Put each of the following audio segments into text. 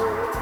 Oh,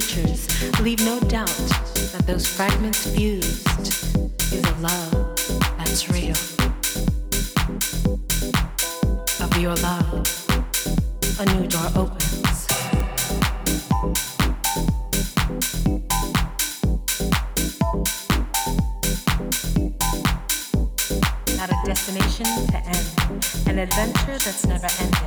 creatures leave no doubt that those fragments fused is a love that's real. Of your love, a new door opens. Not a destination to end, an adventure that's never ending.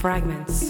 fragments.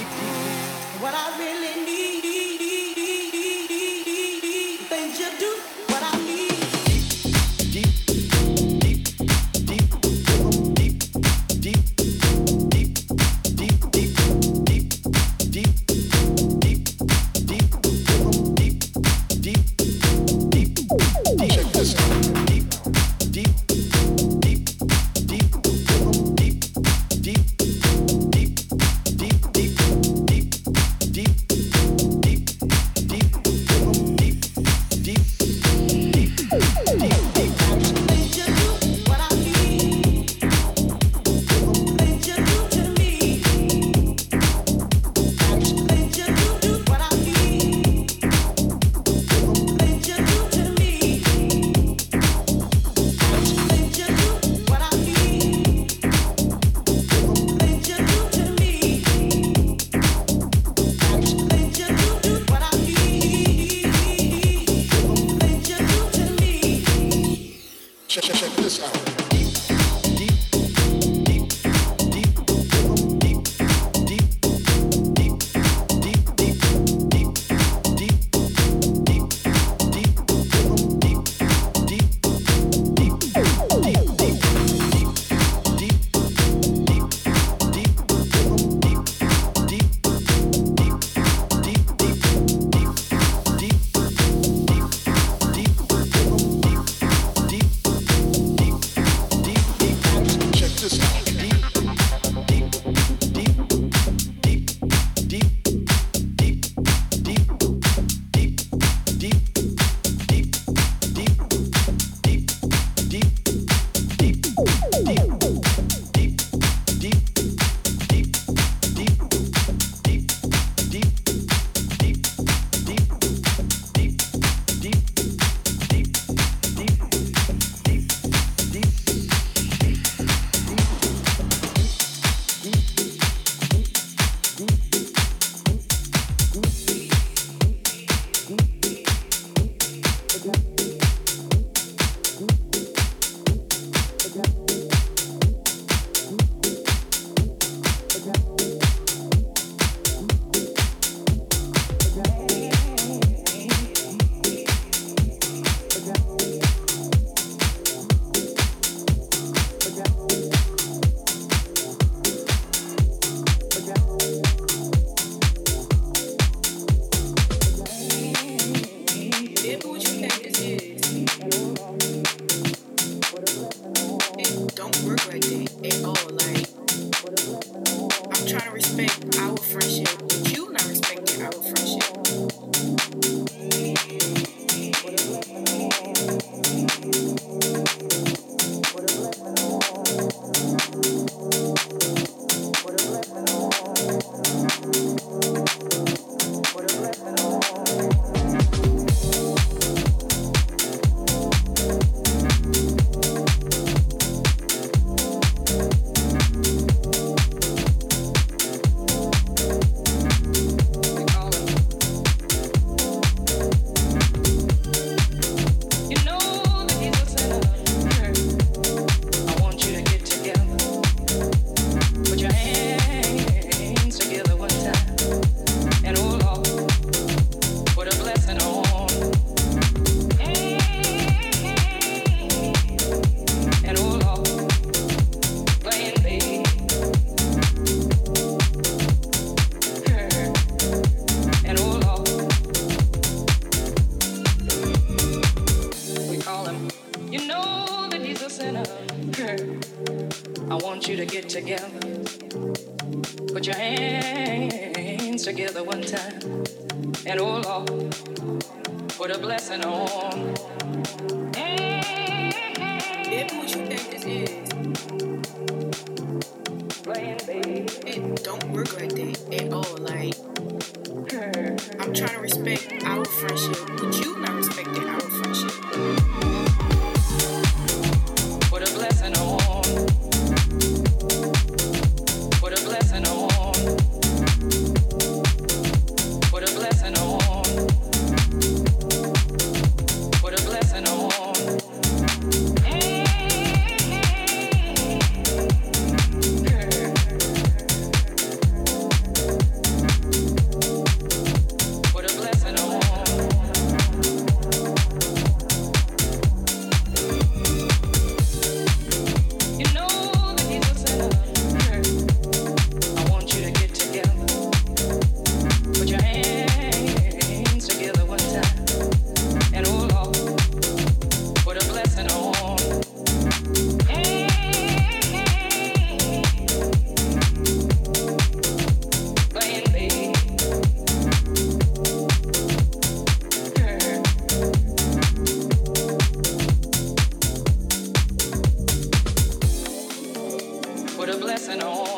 yes and.